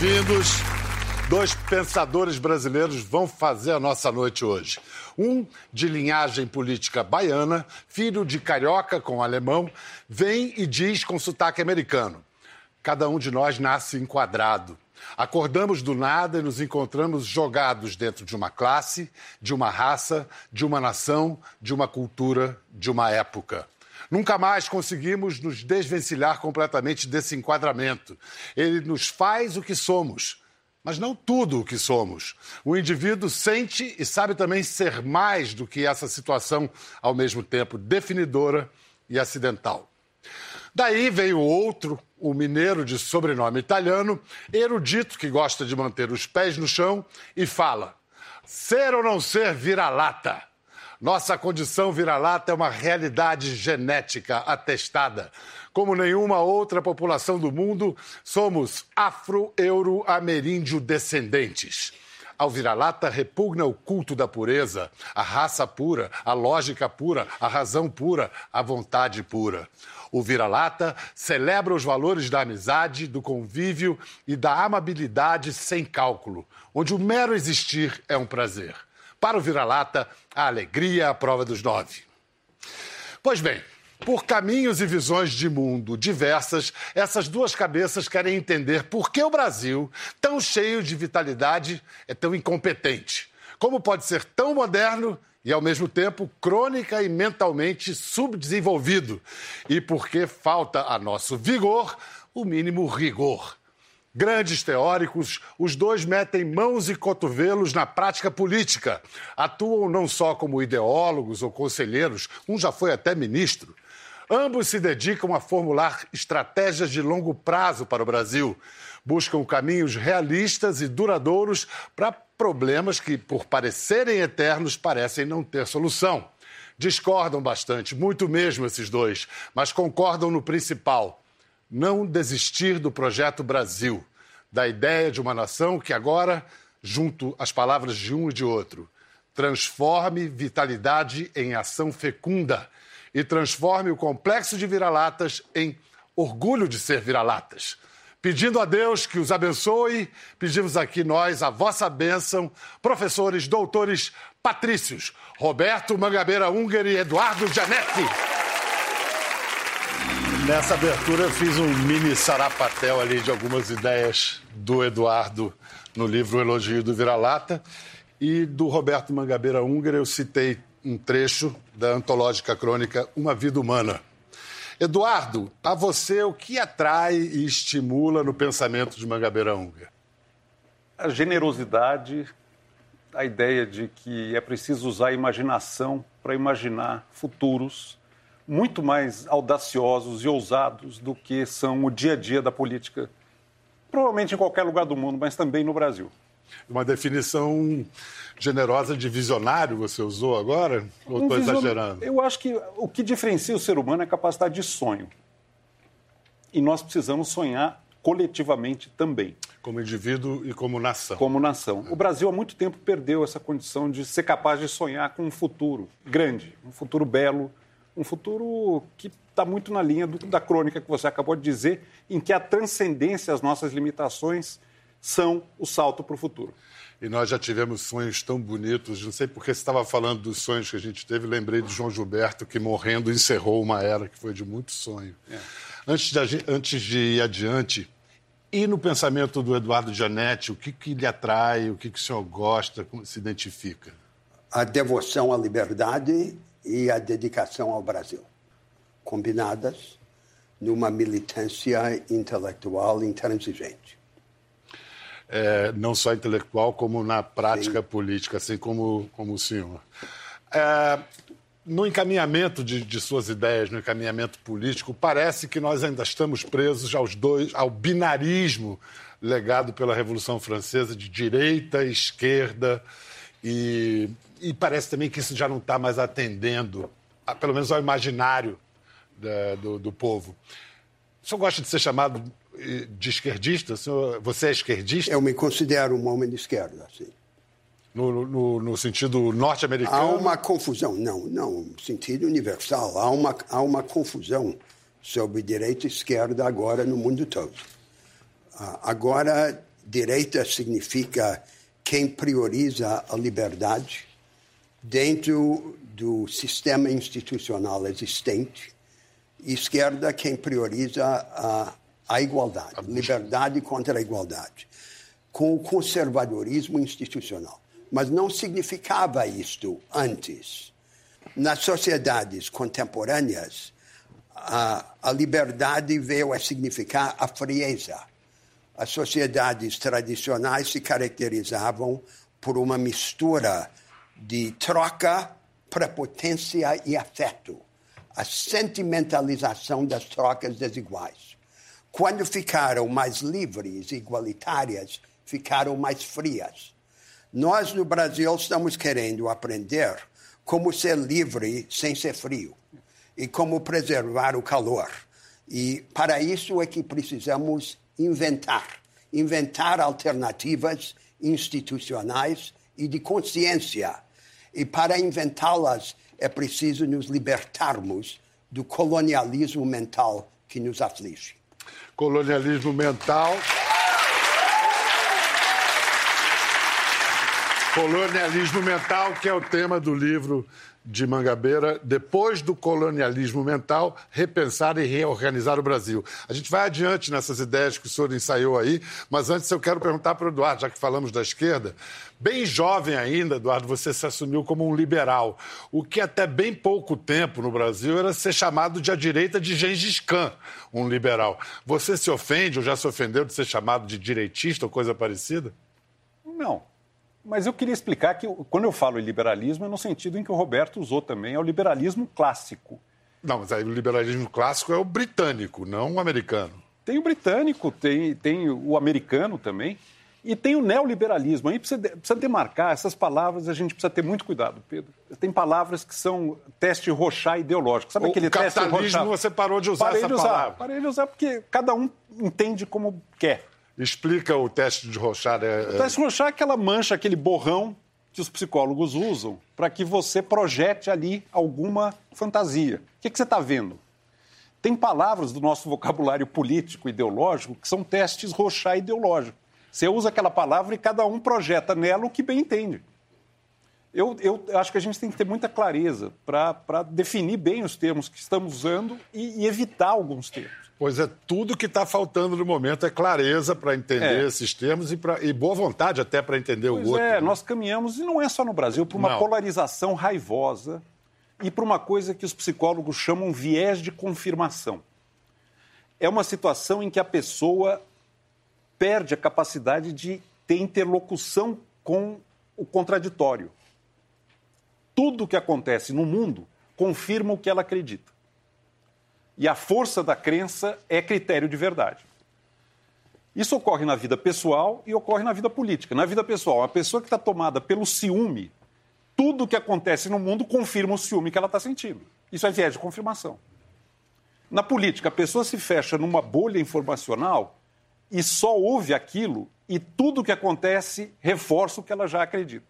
bem-vindos. Dois pensadores brasileiros vão fazer a nossa noite hoje. Um de linhagem política baiana, filho de carioca com alemão, vem e diz com sotaque americano: Cada um de nós nasce enquadrado. Acordamos do nada e nos encontramos jogados dentro de uma classe, de uma raça, de uma nação, de uma cultura, de uma época. Nunca mais conseguimos nos desvencilhar completamente desse enquadramento. Ele nos faz o que somos, mas não tudo o que somos. O indivíduo sente e sabe também ser mais do que essa situação, ao mesmo tempo definidora e acidental. Daí veio outro, o mineiro de sobrenome italiano, erudito que gosta de manter os pés no chão e fala: ser ou não ser vira-lata. Nossa condição vira-lata é uma realidade genética atestada. Como nenhuma outra população do mundo, somos afro-euro-ameríndio descendentes. Ao vira-lata repugna o culto da pureza, a raça pura, a lógica pura, a razão pura, a vontade pura. O vira-lata celebra os valores da amizade, do convívio e da amabilidade sem cálculo, onde o mero existir é um prazer. Para o vira-lata, a alegria é a prova dos nove. Pois bem, por caminhos e visões de mundo diversas, essas duas cabeças querem entender por que o Brasil, tão cheio de vitalidade, é tão incompetente. Como pode ser tão moderno e, ao mesmo tempo, crônica e mentalmente subdesenvolvido? E por que falta a nosso vigor o mínimo rigor? Grandes teóricos, os dois metem mãos e cotovelos na prática política. Atuam não só como ideólogos ou conselheiros, um já foi até ministro. Ambos se dedicam a formular estratégias de longo prazo para o Brasil. Buscam caminhos realistas e duradouros para problemas que, por parecerem eternos, parecem não ter solução. Discordam bastante, muito mesmo esses dois, mas concordam no principal não desistir do projeto Brasil, da ideia de uma nação que agora, junto às palavras de um e de outro, transforme vitalidade em ação fecunda e transforme o complexo de vira-latas em orgulho de ser vira-latas. Pedindo a Deus que os abençoe, pedimos aqui nós a vossa bênção, professores, doutores, patrícios, Roberto Mangabeira Unger e Eduardo Gianetti. Nessa abertura eu fiz um mini sarapatel ali de algumas ideias do Eduardo no livro Elogio do Vira-Lata e do Roberto Mangabeira Húngara eu citei um trecho da antológica crônica Uma Vida Humana. Eduardo, a você o que atrai e estimula no pensamento de Mangabeira Húngara? A generosidade, a ideia de que é preciso usar a imaginação para imaginar futuros muito mais audaciosos e ousados do que são o dia a dia da política, provavelmente em qualquer lugar do mundo, mas também no Brasil. Uma definição generosa de visionário você usou agora? Ou estou um vision... exagerando? Eu acho que o que diferencia o ser humano é a capacidade de sonho. E nós precisamos sonhar coletivamente também. Como indivíduo e como nação. Como nação. O Brasil há muito tempo perdeu essa condição de ser capaz de sonhar com um futuro grande, um futuro belo, um futuro que está muito na linha do, da crônica que você acabou de dizer, em que a transcendência às nossas limitações são o salto para o futuro. E nós já tivemos sonhos tão bonitos. Não sei porque você estava falando dos sonhos que a gente teve. Lembrei de João Gilberto, que morrendo encerrou uma era que foi de muito sonho. É. Antes, de, antes de ir adiante, e no pensamento do Eduardo Janetti, o que, que lhe atrai, o que, que o senhor gosta, como se identifica? A devoção à liberdade e a dedicação ao Brasil, combinadas numa militância intelectual intransigente. É, não só intelectual, como na prática Sim. política, assim como, como o senhor. É, no encaminhamento de, de, suas ideias, no encaminhamento político, parece que nós ainda estamos presos aos dois, ao binarismo legado pela Revolução Francesa de direita e esquerda e e parece também que isso já não está mais atendendo, a, pelo menos ao imaginário da, do, do, povo. O senhor gosta de ser chamado eh, de esquerdista? Senhor, você é esquerdista? Eu me considero um homem de esquerda, sim. No, no, no sentido norte-americano? Há uma confusão, não, não, sentido universal. Há uma, há uma confusão sobre direita e esquerda agora no mundo todo. Ah, agora, Direita significa quem prioriza a liberdade dentro do sistema institucional existente. Esquerda, quem prioriza a, a igualdade, liberdade contra a igualdade, com o conservadorismo institucional. Mas não significava isto antes. Nas sociedades contemporâneas, a, a liberdade veio a significar a frieza. As sociedades tradicionais se caracterizavam por uma mistura de troca, prepotência e afeto, a sentimentalização das trocas desiguais. Quando ficaram mais livres e igualitárias, ficaram mais frias. Nós no Brasil estamos querendo aprender como ser livre sem ser frio e como preservar o calor. E para isso é que precisamos inventar inventar alternativas institucionais e de consciência. E para inventá-las é preciso nos libertarmos do colonialismo mental que nos aflige. Colonialismo mental. Colonialismo mental, que é o tema do livro de Mangabeira, depois do colonialismo mental, repensar e reorganizar o Brasil. A gente vai adiante nessas ideias que o senhor ensaiou aí, mas antes eu quero perguntar para o Eduardo, já que falamos da esquerda. Bem jovem ainda, Eduardo, você se assumiu como um liberal, o que até bem pouco tempo no Brasil era ser chamado de a direita de Gengis Khan, um liberal. Você se ofende ou já se ofendeu de ser chamado de direitista ou coisa parecida? Não. Mas eu queria explicar que quando eu falo em liberalismo é no sentido em que o Roberto usou também, é o liberalismo clássico. Não, mas aí o liberalismo clássico é o britânico, não o americano. Tem o britânico, tem, tem o americano também, e tem o neoliberalismo. Aí precisa, precisa demarcar essas palavras, a gente precisa ter muito cuidado, Pedro. Tem palavras que são teste rochá ideológico. Sabe o aquele teste rochá? você parou de usar parei essa de usar, palavra. Parei de usar porque cada um entende como quer. Explica o teste de Rorschach. É... O teste de Rorschach é aquela mancha, aquele borrão que os psicólogos usam para que você projete ali alguma fantasia. O que, que você está vendo? Tem palavras do nosso vocabulário político ideológico que são testes Rorschach ideológicos. Você usa aquela palavra e cada um projeta nela o que bem entende. Eu, eu acho que a gente tem que ter muita clareza para definir bem os termos que estamos usando e, e evitar alguns termos. Pois é, tudo que está faltando no momento é clareza para entender é. esses termos e, pra, e, boa vontade até para entender pois o outro. É, né? nós caminhamos, e não é só no Brasil, para uma não. polarização raivosa e para uma coisa que os psicólogos chamam viés de confirmação. É uma situação em que a pessoa perde a capacidade de ter interlocução com o contraditório. Tudo o que acontece no mundo confirma o que ela acredita. E a força da crença é critério de verdade. Isso ocorre na vida pessoal e ocorre na vida política. Na vida pessoal, a pessoa que está tomada pelo ciúme, tudo o que acontece no mundo confirma o ciúme que ela está sentindo. Isso é viés de confirmação. Na política, a pessoa se fecha numa bolha informacional e só ouve aquilo e tudo o que acontece reforça o que ela já acredita.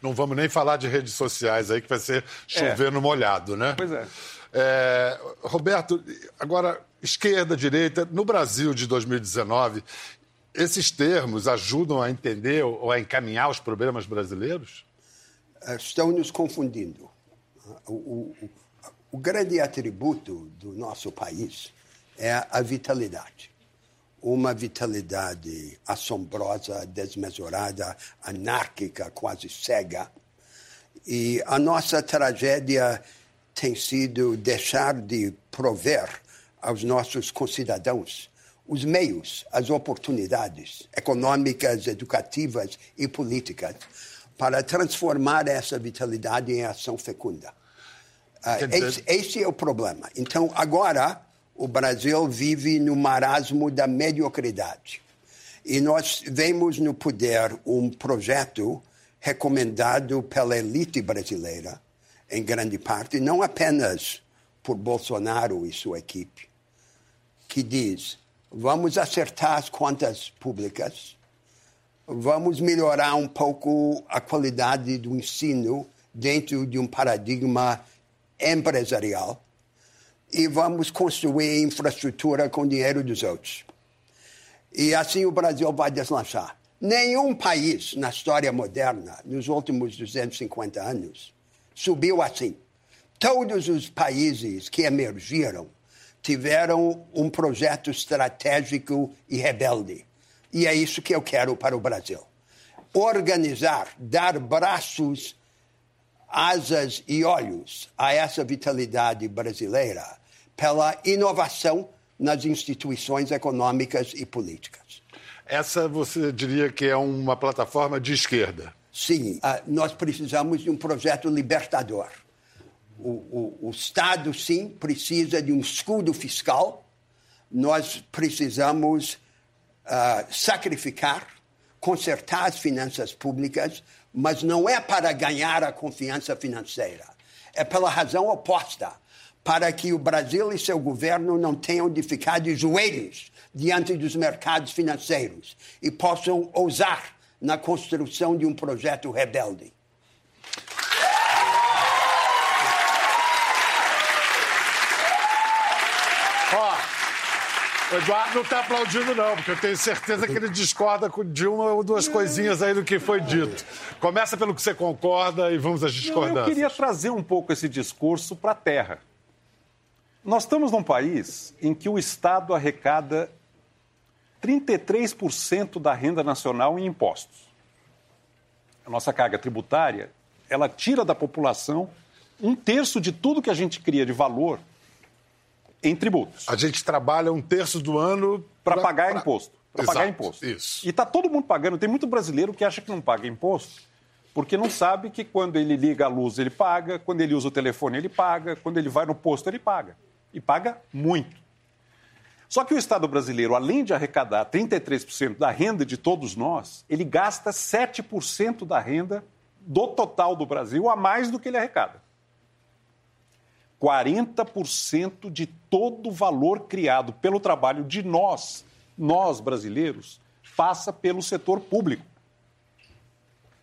Não vamos nem falar de redes sociais aí, que vai ser chover é. no molhado, né? Pois é. É, Roberto, agora, esquerda, direita, no Brasil de 2019, esses termos ajudam a entender ou a encaminhar os problemas brasileiros? Estão nos confundindo. O, o, o grande atributo do nosso país é a vitalidade. Uma vitalidade assombrosa, desmesurada, anárquica, quase cega. E a nossa tragédia tem sido deixar de prover aos nossos concidadãos os meios, as oportunidades econômicas, educativas e políticas para transformar essa vitalidade em ação fecunda. Uh, esse, esse, é o problema. Então, agora, o Brasil vive no marasmo da mediocridade. E nós vemos no poder um projeto recomendado pela elite brasileira, em grande parte, não apenas por Bolsonaro e sua equipe, que diz: vamos acertar as contas públicas, vamos melhorar um pouco a qualidade do ensino dentro de um paradigma empresarial e vamos construir infraestrutura com dinheiro dos outros. E assim o Brasil vai deslanchar. Nenhum país na história moderna, nos últimos 250 anos, subiu assim. Todos os países que emergiram tiveram um projeto estratégico e rebelde. E é isso que eu quero para o Brasil. Organizar, dar braços, asas e olhos a essa vitalidade brasileira pela inovação nas instituições econômicas e políticas. Essa você diria que é uma plataforma de esquerda? Sim, uh, nós precisamos de um projeto libertador. O, o, o Estado, sim, precisa de um escudo fiscal. Nós precisamos uh, sacrificar, consertar as finanças públicas, mas não é para ganhar a confiança financeira. É pela razão oposta para que o Brasil e seu governo não tenham de ficar de joelhos diante dos mercados financeiros e possam ousar na construção de um projeto rebelde. Ó, o Eduardo não está aplaudindo, não, porque eu tenho certeza que ele discorda de uma ou duas coisinhas aí do que foi dito. Começa pelo que você concorda e vamos às discordâncias. eu queria trazer um pouco esse discurso para a terra. Nós estamos num país em que o Estado arrecada 33% da renda nacional em impostos. A nossa carga tributária, ela tira da população um terço de tudo que a gente cria de valor em tributos. A gente trabalha um terço do ano para pagar pra... imposto. Para pagar imposto. Isso. E está todo mundo pagando. Tem muito brasileiro que acha que não paga imposto porque não sabe que quando ele liga a luz ele paga, quando ele usa o telefone ele paga, quando ele vai no posto ele paga. E paga muito. Só que o Estado brasileiro, além de arrecadar 33% da renda de todos nós, ele gasta 7% da renda do total do Brasil a mais do que ele arrecada. 40% de todo o valor criado pelo trabalho de nós, nós brasileiros, passa pelo setor público.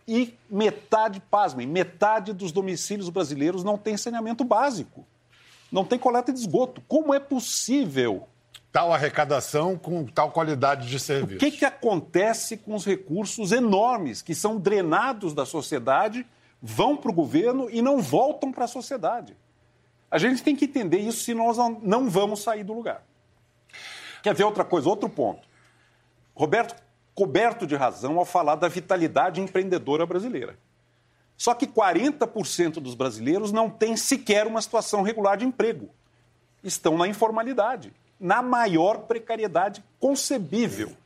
E metade, pasmem, metade dos domicílios brasileiros não tem saneamento básico, não tem coleta de esgoto. Como é possível tal arrecadação com tal qualidade de serviço. O que, que acontece com os recursos enormes que são drenados da sociedade, vão para o governo e não voltam para a sociedade? A gente tem que entender isso se nós não vamos sair do lugar. Quer ver outra coisa, outro ponto. Roberto coberto de razão ao falar da vitalidade empreendedora brasileira. Só que 40% dos brasileiros não têm sequer uma situação regular de emprego. Estão na informalidade na maior precariedade concebível,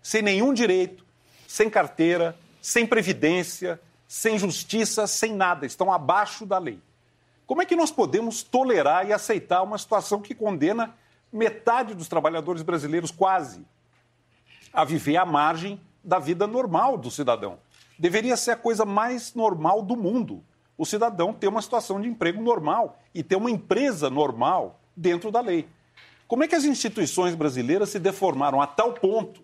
sem nenhum direito, sem carteira, sem previdência, sem justiça, sem nada, estão abaixo da lei. Como é que nós podemos tolerar e aceitar uma situação que condena metade dos trabalhadores brasileiros, quase, a viver à margem da vida normal do cidadão? Deveria ser a coisa mais normal do mundo. O cidadão ter uma situação de emprego normal e ter uma empresa normal dentro da lei. Como é que as instituições brasileiras se deformaram a tal ponto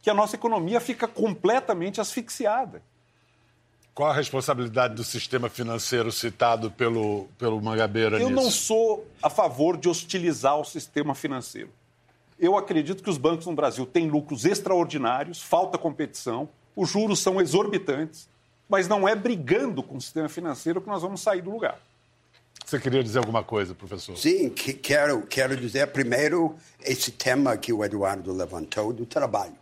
que a nossa economia fica completamente asfixiada? Qual a responsabilidade do sistema financeiro citado pelo, pelo Mangabeira Eu nisso? não sou a favor de hostilizar o sistema financeiro. Eu acredito que os bancos no Brasil têm lucros extraordinários, falta competição, os juros são exorbitantes, mas não é brigando com o sistema financeiro que nós vamos sair do lugar. Você queria dizer alguma coisa, professor? Sim, que, quero, quero dizer primeiro esse tema que o Eduardo levantou do trabalho.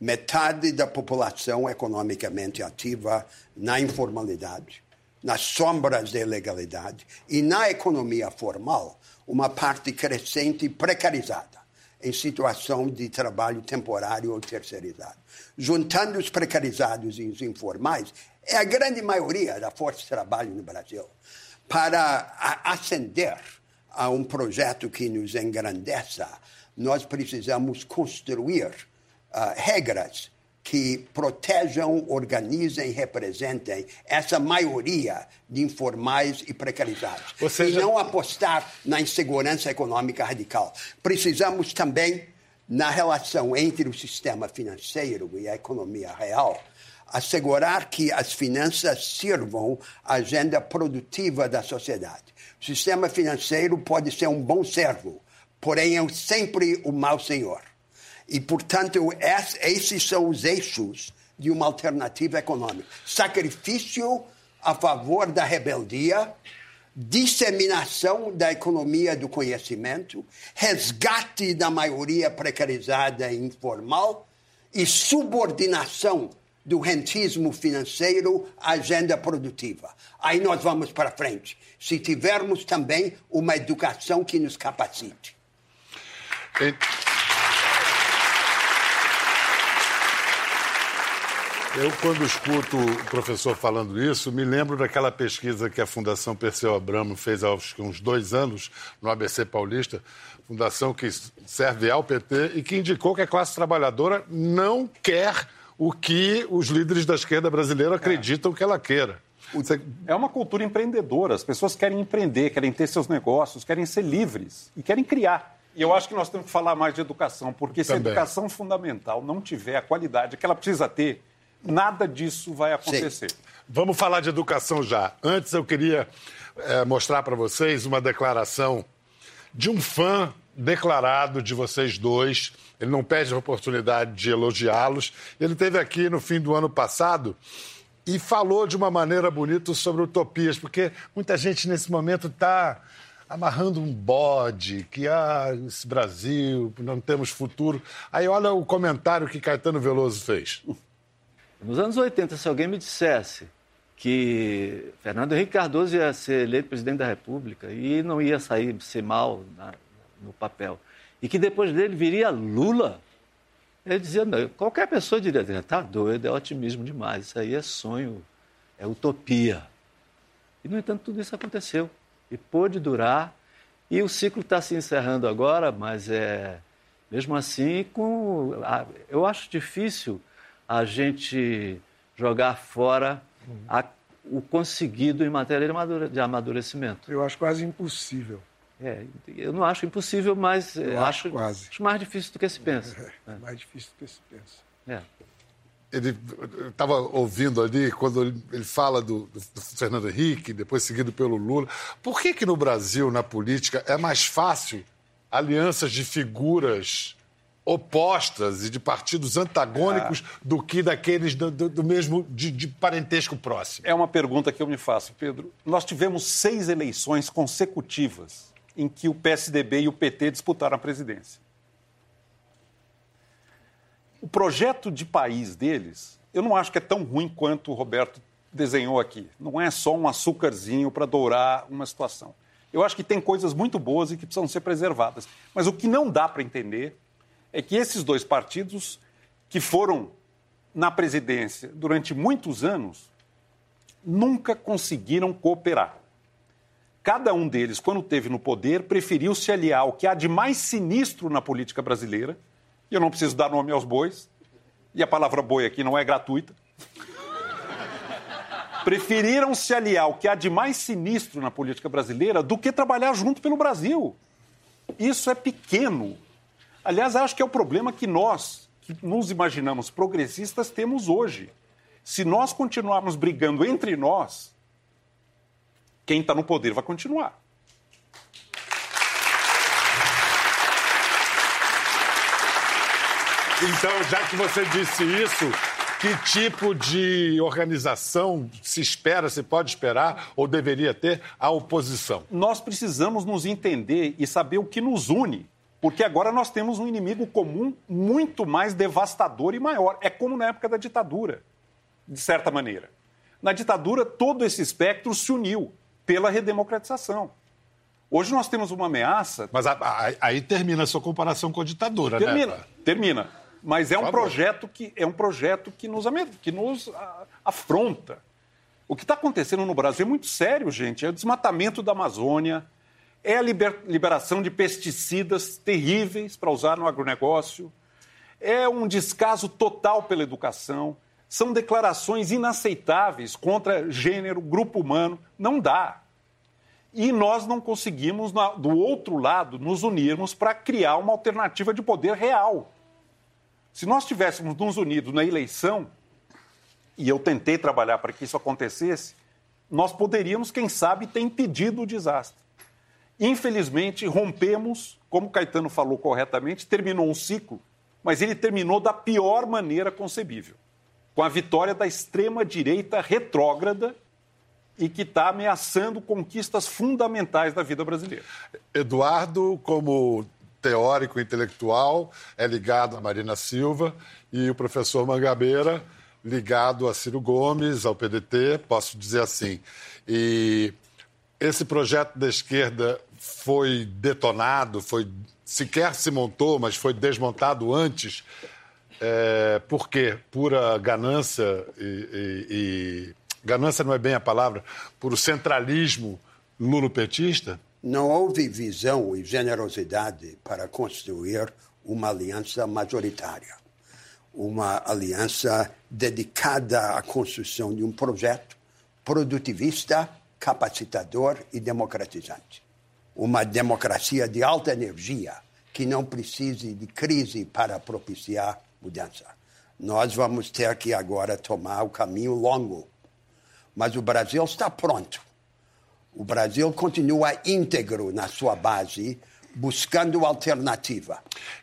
Metade da população economicamente ativa na informalidade, nas sombras da ilegalidade e na economia formal, uma parte crescente precarizada em situação de trabalho temporário ou terceirizado. Juntando os precarizados e os informais, é a grande maioria da força de trabalho no Brasil para ascender a um projeto que nos engrandeça, nós precisamos construir uh, regras que protejam, organizem, representem essa maioria de informais e precarizados. Seja... E não apostar na insegurança econômica radical. Precisamos também, na relação entre o sistema financeiro e a economia real, assegurar que as finanças sirvam à agenda produtiva da sociedade. O sistema financeiro pode ser um bom servo, porém é sempre o mau senhor. E, portanto, esses são os eixos de uma alternativa econômica. Sacrifício a favor da rebeldia, disseminação da economia do conhecimento, resgate da maioria precarizada e informal e subordinação do rentismo financeiro à agenda produtiva. Aí nós vamos para frente, se tivermos também uma educação que nos capacite. Eu, quando escuto o professor falando isso, me lembro daquela pesquisa que a Fundação Perseu Abramo fez há uns dois anos no ABC Paulista, fundação que serve ao PT e que indicou que a classe trabalhadora não quer o que os líderes da esquerda brasileira acreditam que ela queira. É uma cultura empreendedora. As pessoas querem empreender, querem ter seus negócios, querem ser livres e querem criar. E eu acho que nós temos que falar mais de educação, porque se Também. a educação fundamental não tiver a qualidade que ela precisa ter, nada disso vai acontecer. Vamos falar de educação já. Antes eu queria é, mostrar para vocês uma declaração de um fã declarado de vocês dois. Ele não perde a oportunidade de elogiá-los. Ele teve aqui no fim do ano passado e falou de uma maneira bonita sobre utopias, porque muita gente nesse momento está amarrando um bode, que ah, esse Brasil, não temos futuro. Aí olha o comentário que Caetano Veloso fez. Nos anos 80, se alguém me dissesse que Fernando Henrique Cardoso ia ser eleito presidente da República e não ia sair ser mal na, no papel, e que depois dele viria Lula, ele dizia, não, qualquer pessoa diria, está doido, é otimismo demais, isso aí é sonho, é utopia. E, no entanto, tudo isso aconteceu e pôde durar. E o ciclo está se encerrando agora, mas é mesmo assim, com, eu acho difícil a gente jogar fora a, o conseguido em matéria de amadurecimento. Eu acho quase impossível. É, eu não acho impossível, mas eu acho, quase. acho mais difícil do que se pensa. É, é. mais difícil do que se pensa. É. Ele estava ouvindo ali quando ele, ele fala do, do, Fernando Henrique, depois seguido pelo Lula. Por que que no Brasil, na política, é mais fácil alianças de figuras opostas e de partidos antagônicos ah. do que daqueles do, do, do mesmo de, de, parentesco próximo? É uma pergunta que eu me faço, Pedro. Nós tivemos seis eleições consecutivas em que o PSDB e o PT disputaram a presidência. O projeto de país deles, eu não acho que é tão ruim quanto o Roberto desenhou aqui. Não é só um açúcarzinho para dourar uma situação. Eu acho que tem coisas muito boas e que precisam ser preservadas. Mas o que não dá para entender é que esses dois partidos, que foram na presidência durante muitos anos, nunca conseguiram cooperar. Cada um deles, quando teve no poder, preferiu se aliar ao que há de mais sinistro na política brasileira, e eu não preciso dar nome aos bois, e a palavra boi aqui não é gratuita. Preferiram se aliar ao que há de mais sinistro na política brasileira do que trabalhar junto pelo Brasil. Isso é pequeno Aliás, acho que é o problema que nós, que nos imaginamos progressistas, temos hoje. Se nós continuarmos brigando entre nós, quem está no poder vai continuar. Então, já que você disse isso, que tipo de organização se espera, se pode esperar ou deveria ter a oposição? Nós precisamos nos entender e saber o que nos une. Porque agora nós temos um inimigo comum muito mais devastador e maior. É como na época da ditadura, de certa maneira. Na ditadura, todo esse espectro se uniu pela redemocratização. Hoje nós temos uma ameaça. Mas a, a, aí termina a sua comparação com a ditadura, termina, né? Termina. Mas é um, projeto que, é um projeto que nos, que nos afronta. O que está acontecendo no Brasil é muito sério, gente. É o desmatamento da Amazônia, é a liber, liberação de pesticidas terríveis para usar no agronegócio, é um descaso total pela educação, são declarações inaceitáveis contra gênero, grupo humano. Não dá. E nós não conseguimos, do outro lado, nos unirmos para criar uma alternativa de poder real. Se nós tivéssemos nos unidos na eleição, e eu tentei trabalhar para que isso acontecesse, nós poderíamos, quem sabe, ter impedido o desastre. Infelizmente, rompemos, como Caetano falou corretamente, terminou um ciclo mas ele terminou da pior maneira concebível com a vitória da extrema-direita retrógrada e que está ameaçando conquistas fundamentais da vida brasileira. Eduardo, como teórico intelectual, é ligado a Marina Silva e o professor Mangabeira ligado a Ciro Gomes, ao PDT, posso dizer assim. E esse projeto da esquerda foi detonado, foi sequer se montou, mas foi desmontado antes é, por quê? Pura ganância e, e, e, Ganância não é bem a palavra, por o centralismo lulopetista? Não houve visão e generosidade para construir uma aliança majoritária. Uma aliança dedicada à construção de um projeto produtivista, capacitador e democratizante. Uma democracia de alta energia que não precise de crise para propiciar mudança. Nós vamos ter que agora tomar o caminho longo. Mas o Brasil está pronto. O Brasil continua íntegro na sua base, buscando alternativa.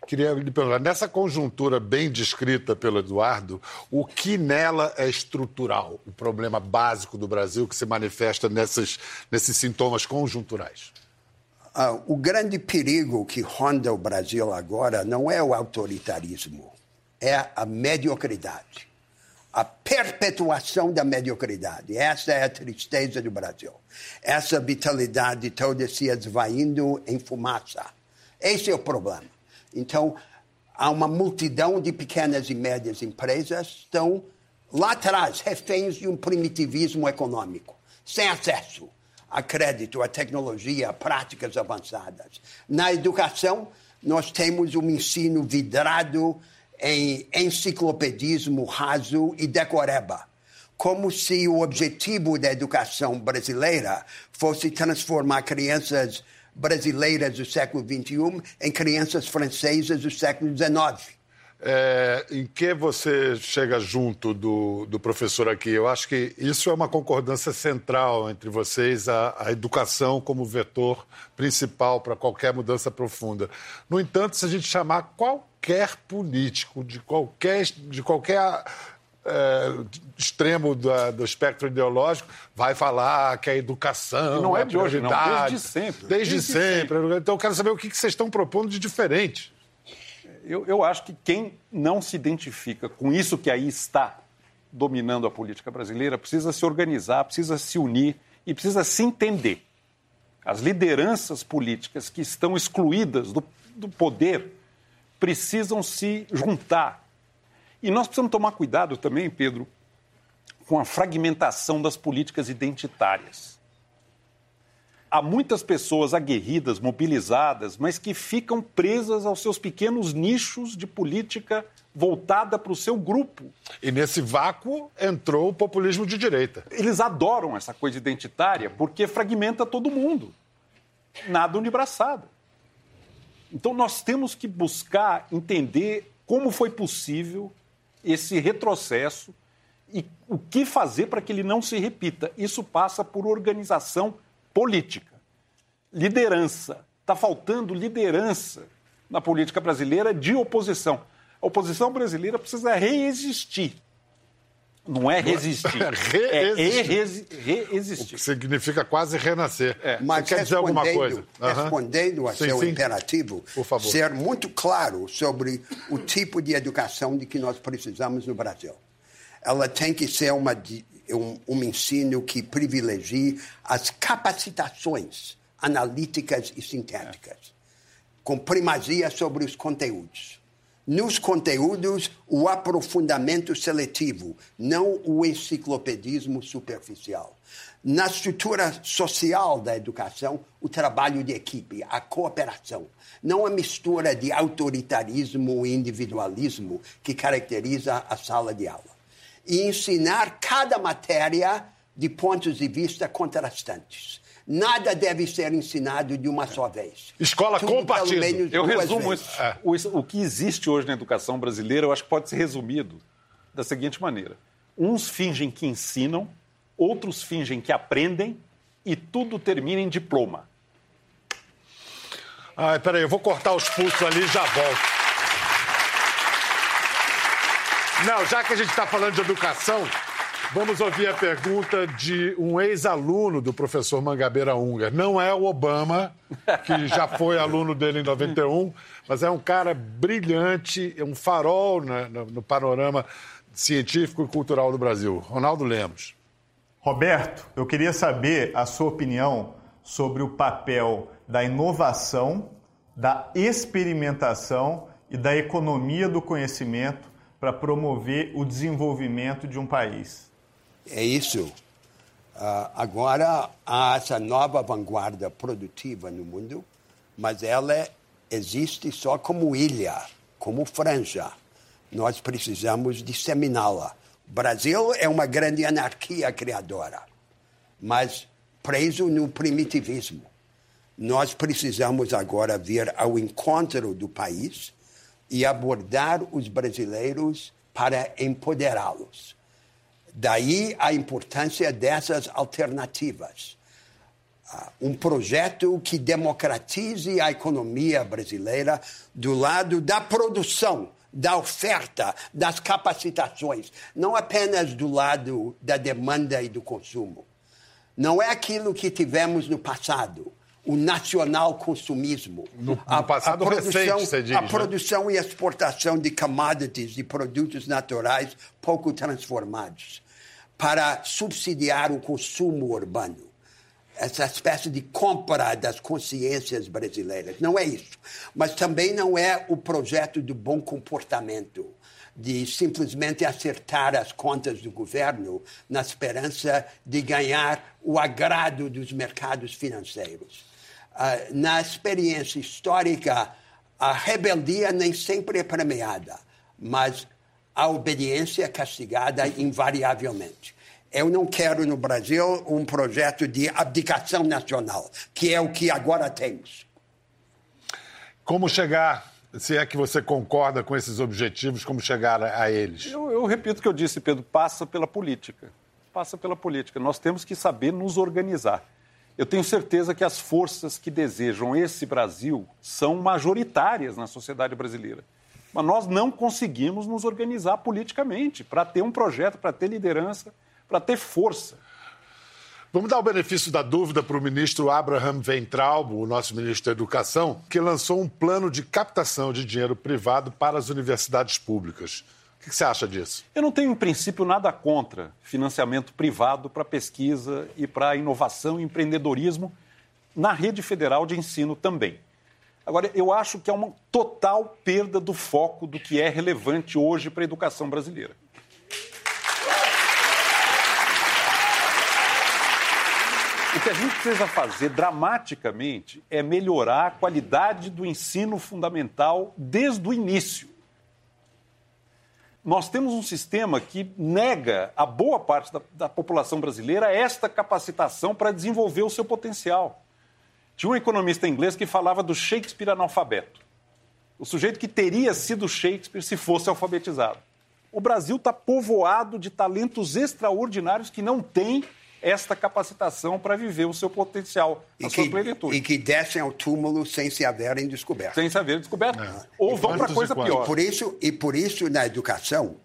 Queria lhe perguntar, nessa conjuntura bem descrita pelo Eduardo, o que nela é estrutural, o problema básico do Brasil que se manifesta nesses, nesses sintomas conjunturais? Uh, o grande perigo que ronda o Brasil agora não é o autoritarismo é a mediocridade. A perpetuação da mediocridade. Essa é a tristeza do Brasil. Essa vitalidade toda se esvaindo em fumaça. Esse é o problema. Então, há uma multidão de pequenas e médias empresas que estão lá atrás, reféns de um primitivismo econômico, sem acesso a crédito, a tecnologia, a práticas avançadas. Na educação, nós temos um ensino vidrado em enciclopedismo raso e decoreba, como se o objetivo da educação brasileira fosse transformar crianças brasileiras do século XXI em crianças francesas do século XIX. É, em que você chega junto do, do, professor aqui? Eu acho que isso é uma concordância central entre vocês, a, a educação como vetor principal para qualquer mudança profunda. No entanto, se a gente chamar qualquer político de qualquer, de qualquer é, extremo do, do, espectro ideológico vai falar que a educação. E não é, é de hoje, não. Desde sempre. Desde, Desde sempre. sempre. Então, eu quero saber o que vocês estão propondo de diferente eu, eu acho que quem não se identifica com isso que aí está dominando a política brasileira precisa se organizar, precisa se unir e precisa se entender. As lideranças políticas que estão excluídas do, do poder precisam se juntar. E nós precisamos tomar cuidado também, Pedro, com a fragmentação das políticas identitárias há muitas pessoas aguerridas, mobilizadas, mas que ficam presas aos seus pequenos nichos de política voltada para o seu grupo. E nesse vácuo entrou o populismo de direita. Eles adoram essa coisa identitária porque fragmenta todo mundo. Nada unibraçada. Então nós temos que buscar entender como foi possível esse retrocesso e o que fazer para que ele não se repita. Isso passa por organização política. Liderança. Está faltando liderança na política brasileira de oposição. A oposição brasileira precisa reexistir. Não é resistir. reexistir. É reexistir. O que significa quase renascer. É. Mas quer dizer alguma coisa? Respondendo a sim, seu sim. imperativo, ser muito claro sobre o tipo de educação de que nós precisamos no Brasil. Ela tem que ser uma um, um ensino que privilegie as capacitações analíticas e sintéticas, com primazia sobre os conteúdos. Nos conteúdos, o aprofundamento seletivo, não o enciclopedismo superficial. Na estrutura social da educação, o trabalho de equipe, a cooperação, não a mistura de autoritarismo e individualismo que caracteriza a sala de aula e ensinar cada matéria de pontos de vista contrastantes. Nada deve ser ensinado de uma só vez. Escola Tudo compartilhada. Eu resumo isso. É. O, o que existe hoje na educação brasileira, eu acho que pode ser resumido da seguinte maneira: uns fingem que ensinam, outros fingem que aprendem e tudo termina em diploma. Ai, peraí, eu vou cortar os pulsos ali e já volto. Não, já que a gente está falando de educação, vamos ouvir a pergunta de um ex-aluno do professor Mangabeira Unger. Não é o Obama, que já foi aluno dele em 91, mas é um cara brilhante, é um farol no, no panorama científico e cultural do Brasil. Ronaldo Lemos. Roberto, eu queria saber a sua opinião sobre o papel da inovação, da experimentação e da economia do conhecimento para promover o desenvolvimento de um país. É isso. Uh, agora há essa nova vanguarda produtiva no mundo, mas ela existe só como ilha, como franja. Nós precisamos disseminá-la. O Brasil é uma grande anarquia criadora, mas preso no primitivismo. Nós precisamos agora vir ao encontro do país e abordar os brasileiros para empoderá-los. Daí a importância dessas alternativas. Uh, um projeto que democratize a economia brasileira do lado da produção, da oferta, das capacitações, não apenas do lado da demanda e do consumo. Não é aquilo que tivemos no passado o nacional consumismo. No, no passado a, a produção, recente, você diz, A né? produção e exportação de commodities, de produtos naturais pouco transformados, para subsidiar o consumo urbano. Essa espécie de compra das consciências brasileiras. Não é isso. Mas também não é o projeto do bom comportamento de simplesmente acertar as contas do governo na esperança de ganhar o agrado dos mercados financeiros. Uh, na experiência histórica, a rebeldia nem sempre é premiada, mas a obediência é castigada invariavelmente. Eu não quero no Brasil um projeto de abdicação nacional, que é o que agora temos. Como chegar, se é que você concorda com esses objetivos, como chegar a, a eles? Eu, eu repito o que eu disse, Pedro: passa pela política. Passa pela política. Nós temos que saber nos organizar. Eu tenho certeza que as forças que desejam esse Brasil são majoritárias na sociedade brasileira. Mas nós não conseguimos nos organizar politicamente para ter um projeto, para ter liderança, para ter força. Vamos dar o benefício da dúvida para o ministro Abraham Weintraub, o nosso ministro da Educação, que lançou um plano de captação de dinheiro privado para as universidades públicas. O que você acha disso? Eu não tenho, em princípio, nada contra financiamento privado para pesquisa e para inovação e empreendedorismo na rede federal de ensino também. Agora, eu acho que é uma total perda do foco do que é relevante hoje para a educação brasileira. O que a gente precisa fazer dramaticamente é melhorar a qualidade do ensino fundamental desde o início nós temos um sistema que nega a boa parte da, da população brasileira esta capacitação para desenvolver o seu potencial. Tinha um economista inglês que falava do Shakespeare analfabeto. O sujeito que teria sido Shakespeare se fosse alfabetizado. O Brasil está povoado de talentos extraordinários que não têm esta capacitação para viver o seu potencial, a e sua que, plenitude. E que descem ao túmulo sem se haverem descoberto. Sem se haverem descoberto. É. Ou e vão para coisa pior. E por, isso, e por isso, na educação,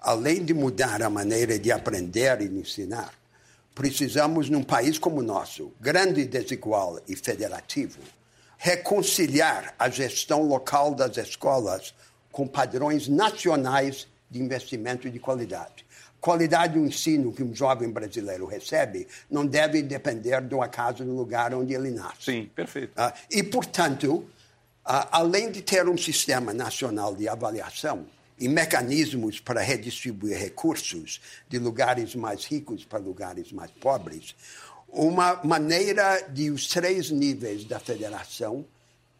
além de mudar a maneira de aprender e de ensinar, precisamos, num país como o nosso, grande, desigual e federativo, reconciliar a gestão local das escolas com padrões nacionais de investimento de qualidade qualidade do ensino que um jovem brasileiro recebe não deve depender do acaso do lugar onde ele nasce. Sim, perfeito. Uh, e, portanto, uh, além de ter um sistema nacional de avaliação e mecanismos para redistribuir recursos de lugares mais ricos para lugares mais pobres, uma maneira de os três níveis da federação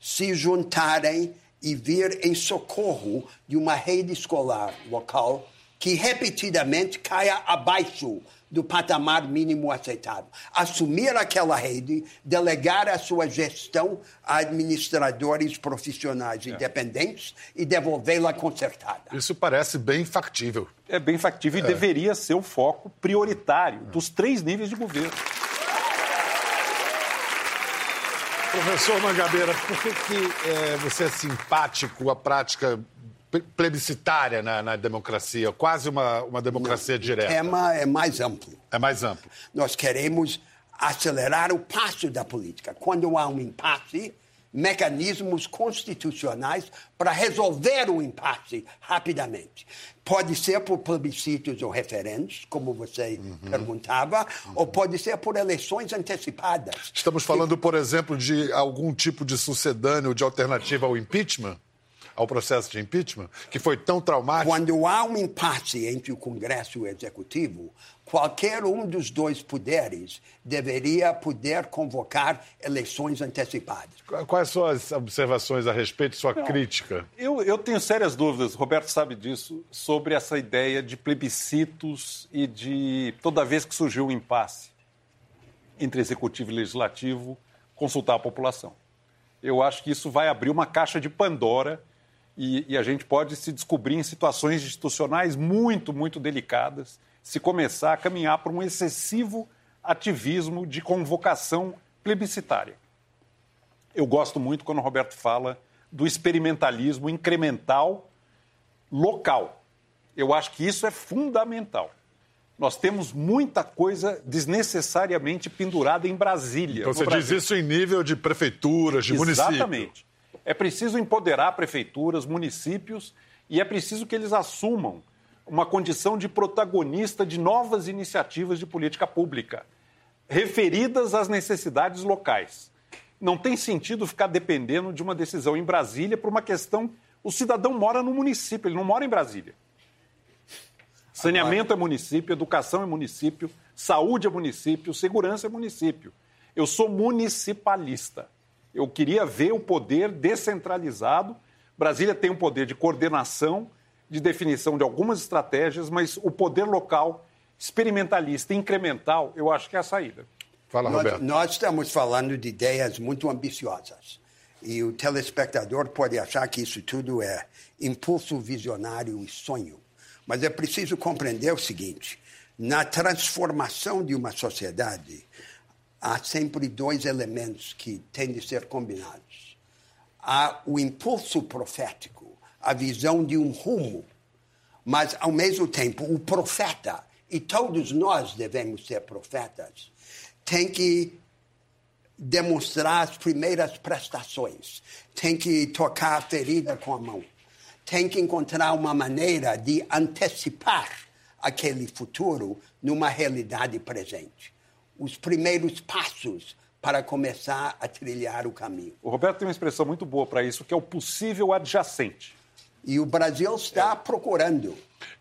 se juntarem e vir em socorro de uma rede escolar local que repetidamente caia abaixo do patamar mínimo aceitável. Assumir aquela rede, delegar a sua gestão a administradores profissionais é. independentes e devolvê-la consertada. Isso parece bem factível. É bem factível é. e deveria ser o foco prioritário dos três níveis de governo. Professor Mangabeira, por que, que é, você é simpático à prática plebiscitária na, na, democracia, quase uma, uma democracia Não, direta? O tema é mais amplo. É mais amplo. Nós queremos acelerar o passo da política. Quando há um impasse, mecanismos constitucionais para resolver o impasse rapidamente. Pode ser por plebiscitos ou referendos, como você uhum. perguntava, uhum. ou pode ser por eleições antecipadas. Estamos falando, por exemplo, de algum tipo de sucedâneo, de alternativa ao impeachment? Ao processo de impeachment, que foi tão traumático? Quando há um impasse entre o Congresso e o Executivo, qualquer um dos dois poderes deveria poder convocar eleições antecipadas. Quais são as observações a respeito, sua Não, crítica? Eu, eu tenho sérias dúvidas, Roberto sabe disso, sobre essa ideia de plebiscitos e de toda vez que surgiu um impasse entre executivo e legislativo, consultar a população. Eu acho que isso vai abrir uma caixa de Pandora e, e, a gente pode se descobrir em situações institucionais muito, muito delicadas se começar a caminhar para um excessivo ativismo de convocação plebiscitária. Eu gosto muito quando o Roberto fala do experimentalismo incremental local. Eu acho que isso é fundamental. Nós temos muita coisa desnecessariamente pendurada em Brasília. Então você Brasil. diz isso em nível de prefeituras, de municípios. Exatamente. É preciso empoderar prefeituras, municípios e é preciso que eles assumam uma condição de protagonista de novas iniciativas de política pública, referidas às necessidades locais. Não tem sentido ficar dependendo de uma decisão em Brasília por uma questão. O cidadão mora no município, ele não mora em Brasília. Saneamento é município, educação é município, saúde é município, segurança é município. Eu sou municipalista. Eu queria ver o poder descentralizado. Brasília tem um poder de coordenação, de definição de algumas estratégias, mas o poder local, experimentalista, incremental, eu acho que é a saída. Fala, Roberto. Nós, nós estamos falando de ideias muito ambiciosas. E o telespectador pode achar que isso tudo é impulso visionário e sonho. Mas é preciso compreender o seguinte: na transformação de uma sociedade, há sempre dois elementos que têm de ser combinados. Há o impulso profético, a visão de um rumo, mas, ao mesmo tempo, o profeta, e todos nós devemos ser profetas, tem que demonstrar as primeiras prestações, tem que tocar a ferida com a mão, tem que encontrar uma maneira de antecipar aquele futuro numa realidade presente os primeiros passos para começar a trilhar o caminho. O Roberto tem uma expressão muito boa para isso, que é o possível adjacente. E o Brasil está é. procurando.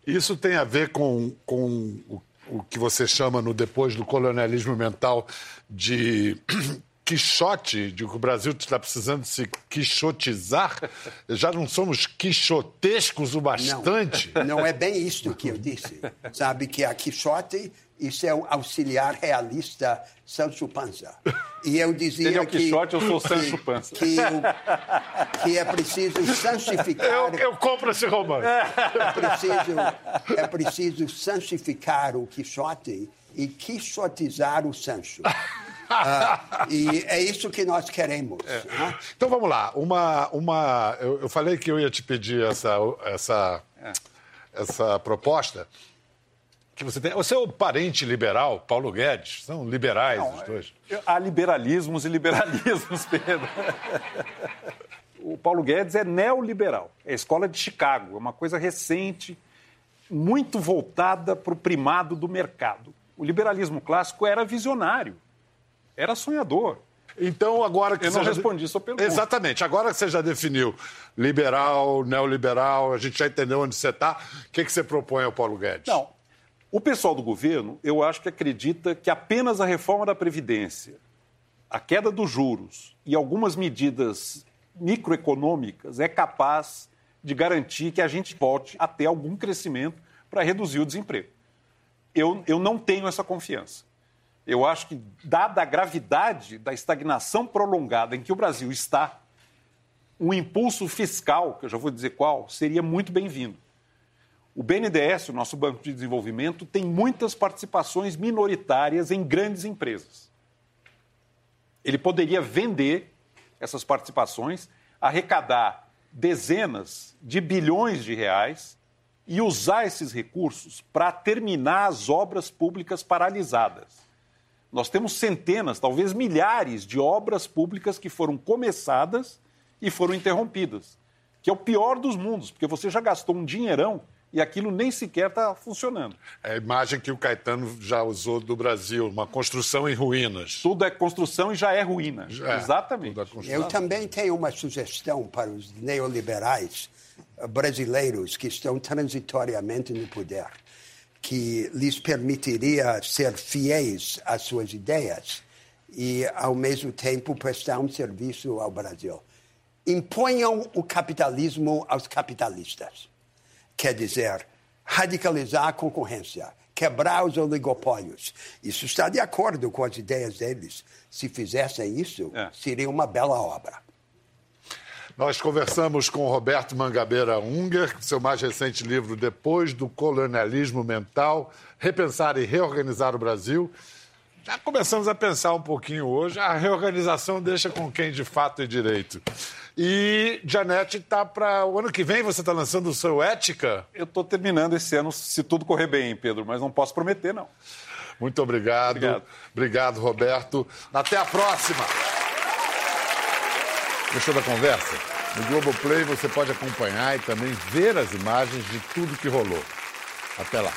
Isso tem a ver com, com o, o que você chama, no depois do colonialismo mental, de quixote, de que o Brasil está precisando se quixotizar, já não somos quixotescos o bastante? Não, não é bem isso que eu disse. Sabe que a quixote isso é o auxiliar realista Sancho Panza. E eu dizia Ele é o que... Quixote, eu sou Sancho Panza. Que, que, que, é preciso santificar... Eu, eu compro esse romance. É preciso, é preciso santificar o Quixote e quixotizar o Sancho. Ah, e é isso que nós queremos. É. Né? Então vamos lá. Uma, uma, eu, eu, falei que eu ia te pedir essa, essa, é. essa proposta que você tem. O seu parente liberal, Paulo Guedes, são liberais Não, os dois. Há liberalismos e liberalismos, Pedro. o Paulo Guedes é neoliberal, é a escola de Chicago, é uma coisa recente, muito voltada para o primado do mercado. O liberalismo clássico era visionário, era sonhador. Então, agora que Eu você não já... respondi sua pergunta. Exatamente. Agora que você já definiu liberal, neoliberal, a gente já entendeu onde você está, o que, que você propõe ao Paulo Guedes? Não, o pessoal do governo, eu acho que acredita que apenas a reforma da Previdência, a queda dos juros e algumas medidas microeconômicas é capaz de garantir que a gente volte a ter algum crescimento para reduzir o desemprego. Eu, eu não tenho essa confiança. Eu acho que, dada a gravidade da estagnação prolongada em que o Brasil está, um impulso fiscal, que eu já vou dizer qual, seria muito bem-vindo. O BNDES, o nosso Banco de Desenvolvimento, tem muitas participações minoritárias em grandes empresas. Ele poderia vender essas participações, arrecadar dezenas de bilhões de reais e usar esses recursos para terminar as obras públicas paralisadas. Nós temos centenas, talvez milhares de obras públicas que foram começadas e foram interrompidas, que é o pior dos mundos, porque você já gastou um dinheirão e aquilo nem sequer está funcionando. É a imagem que o Caetano já usou do Brasil, uma construção em ruínas. Tudo é construção e já é ruína. É, Exatamente. é Eu também tenho uma sugestão para os neoliberais brasileiros que estão transitoriamente no poder, que lhes permitiria ser fiéis às suas ideias e, ao mesmo tempo, prestar um serviço ao Brasil. Imponham o capitalismo aos capitalistas quer dizer radicalizar a concorrência, quebrar os oligopólios. Isso está de acordo com as ideias deles. Se fizessem isso, é. seria uma bela obra. Nós conversamos com Roberto Mangabeira Unger, seu mais recente livro Depois do Colonialismo Mental, Repensar e Reorganizar o Brasil. Já começamos a pensar um pouquinho hoje, a reorganização deixa com quem de fato é direito. E Janete está para o ano que vem, você está lançando o seu Ética? Eu estou terminando esse ano, se tudo correr bem, Pedro, mas não posso prometer, não. Muito obrigado. Obrigado, obrigado Roberto. Até a próxima. Gostou da conversa? No Globoplay você pode acompanhar e também ver as imagens de tudo que rolou. Até lá.